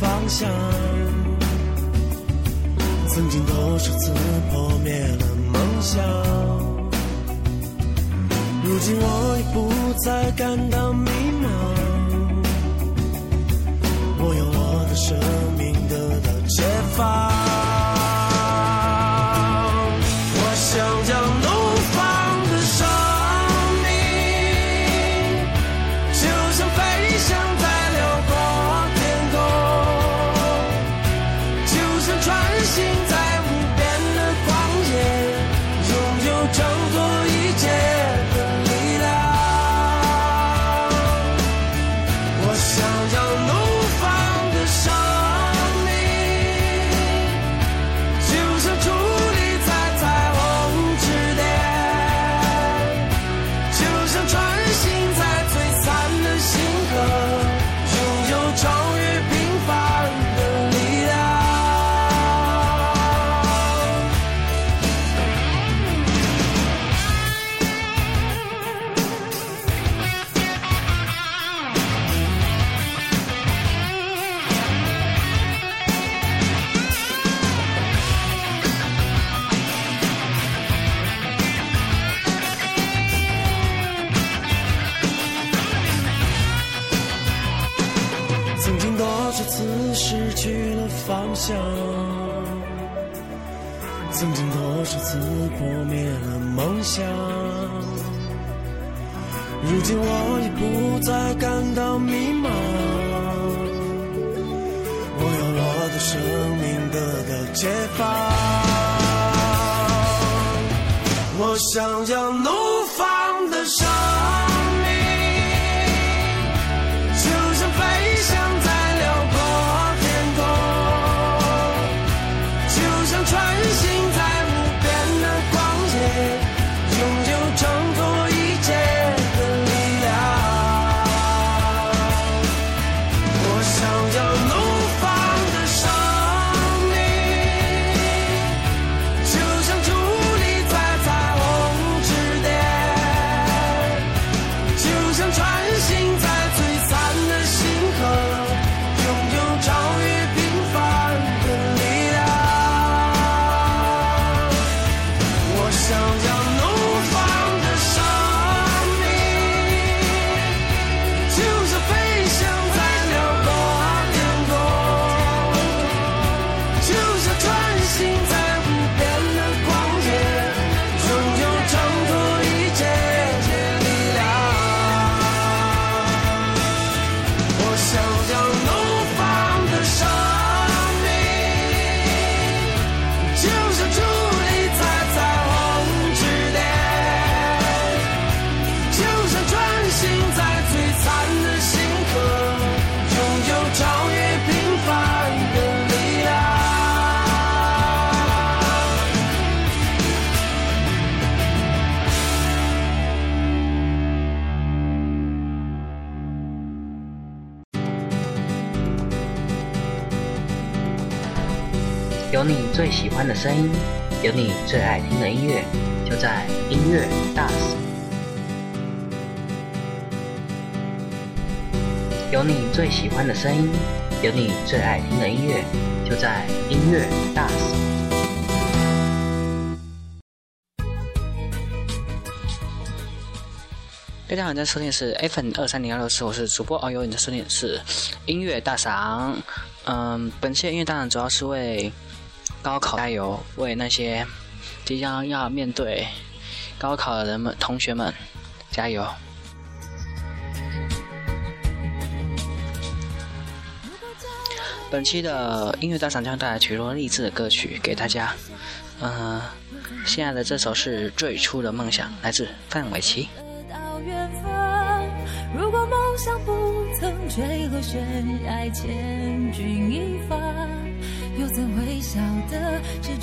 方向？曾经多少次破灭了梦想，如今我已不再感到迷茫，我有我的生生命得到解放。我想要有你最喜欢的声音，有你最爱听的音乐，就在音乐大使。有你最喜欢的声音，有你最爱听的音乐，就在音乐大使。大家好，你在收听的是 FM 二三零二六四，我是主播遨游，你在收听的是音乐大赏。嗯，本期的音乐大赏主要是为高考加油为那些即将要面对高考的人们同学们加油。本期的音乐大赏将带来许多励志的歌曲给大家。嗯现在的这首是最初的梦想来自范玮琪。到远方如果梦想不曾坠落悬崖千钧一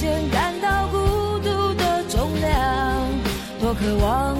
显感到孤独的重量，多渴望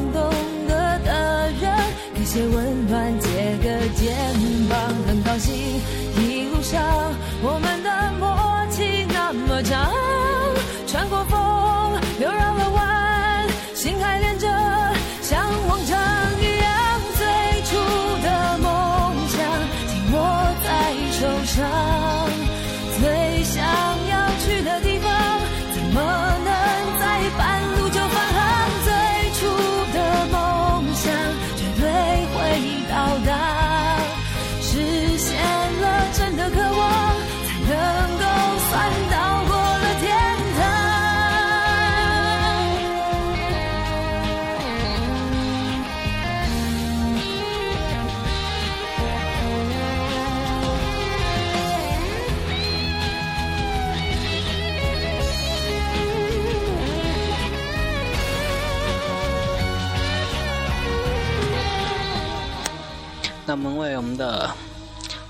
那我们为我们的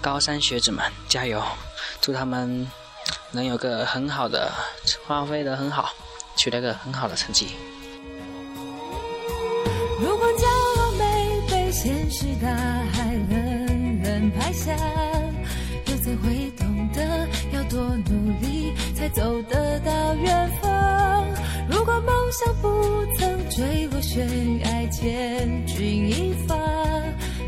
高三学子们加油，祝他们能有个很好的发挥的很好，取得个很好的成绩。如果骄傲没被现实大海冷冷拍下，又怎会懂得要多努力才走得到远方？如果梦想不曾坠落悬崖，千钧一发，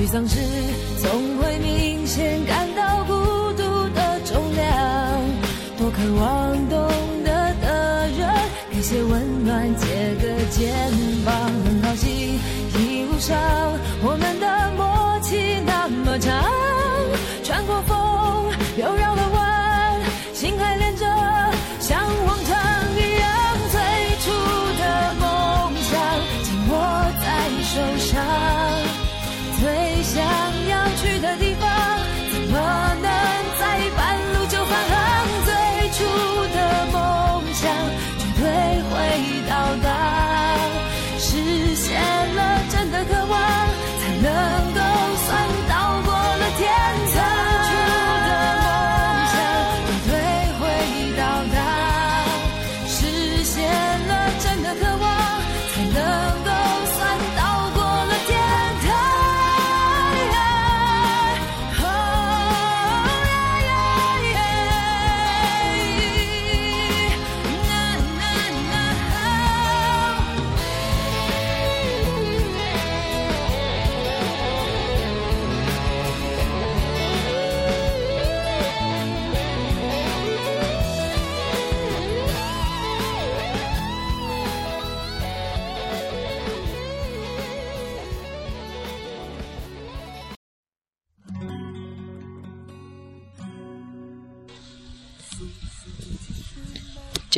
沮丧时总会明显感到孤独的重量，多渴望懂得的人给些温暖，借个肩膀。很好奇一路上我们的默契那么长，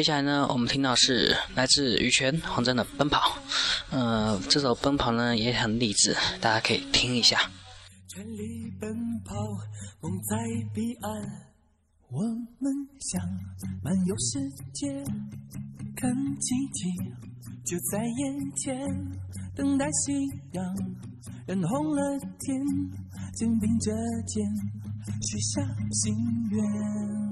接下来呢，我们听到是来自羽泉黄真的《奔跑》。呃，这首《奔跑》呢也很励志，大家可以听一下。全力奔跑，梦在彼岸。我们想漫游世界，看奇迹就在眼前，等待夕阳染红了天，肩并着肩许下心愿。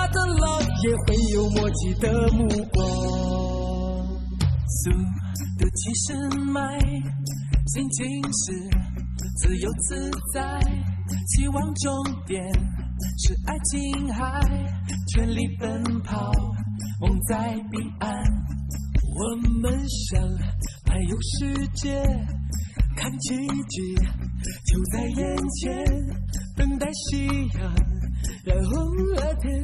的浪，也会有默契的目光。速度七十迈，心情是自由自在，希望终点是爱琴海，全力奔跑，梦在彼岸。我们想环游世界，看奇迹就在眼前，等待夕阳染红了天，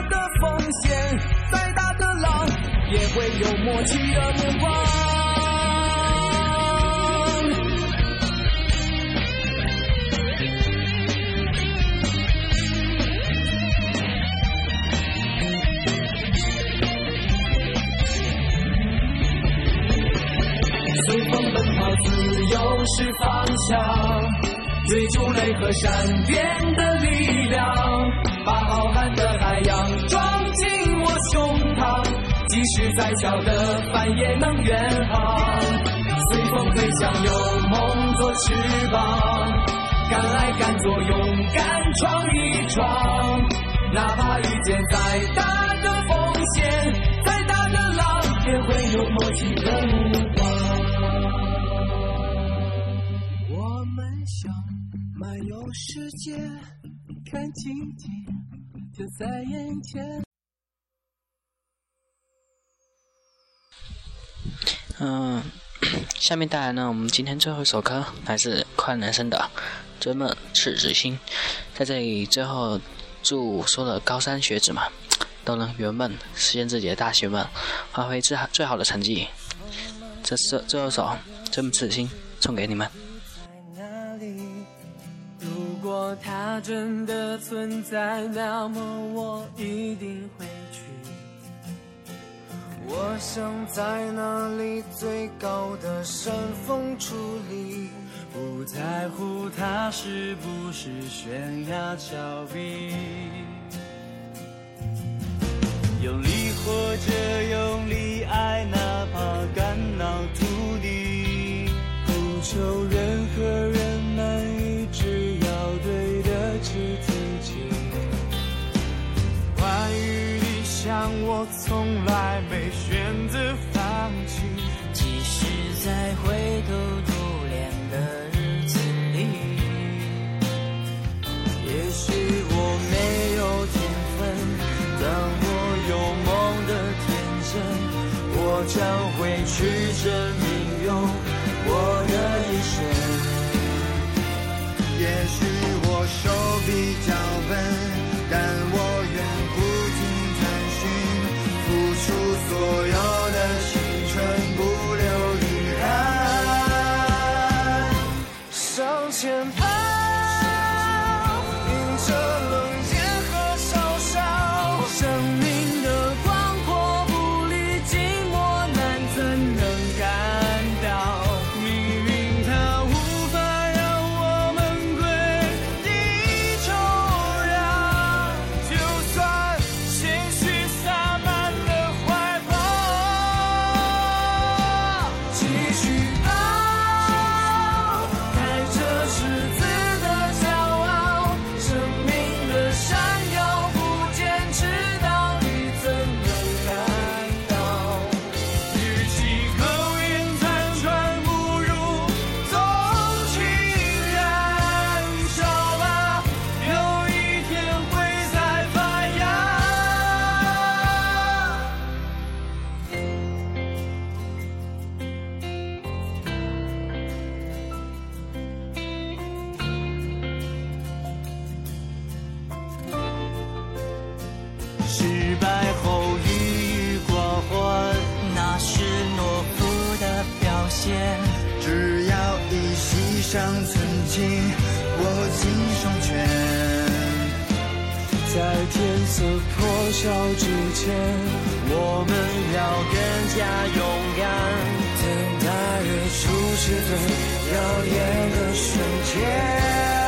风险，再大的浪，也会有默契的目光。随风奔跑，自由是方向，追逐雷和闪电的力量，即使再小的帆也能远航。随风飞翔，有梦做翅膀，敢爱敢做，勇敢闯一闯，哪怕遇见再大的风险，再大的浪，也会有默契的目光。我们想漫游世界，看奇迹就在眼前。嗯，下面带来呢，我们今天最后一首歌来自快乐男生的《追梦赤子心》。在这里，最后祝所有的高三学子们都能圆梦，实现自己的大学梦，发挥最好最好的成绩。这是最后首《追梦赤子心》，送给你们。如果它真的存在，那么我一定会。想在那里最高的山峰矗立，不在乎它是不是悬崖峭壁。用力或者用力向失败后郁郁寡欢那是懦夫的表现。只要一息尚存请握紧双拳在天色破晓之前我们要更加勇敢。等待日出时的耀眼的瞬间。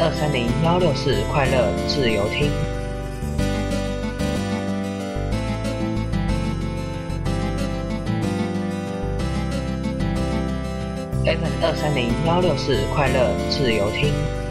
二三零幺六四快乐自由听。Fm 二三零幺六四快乐自由听。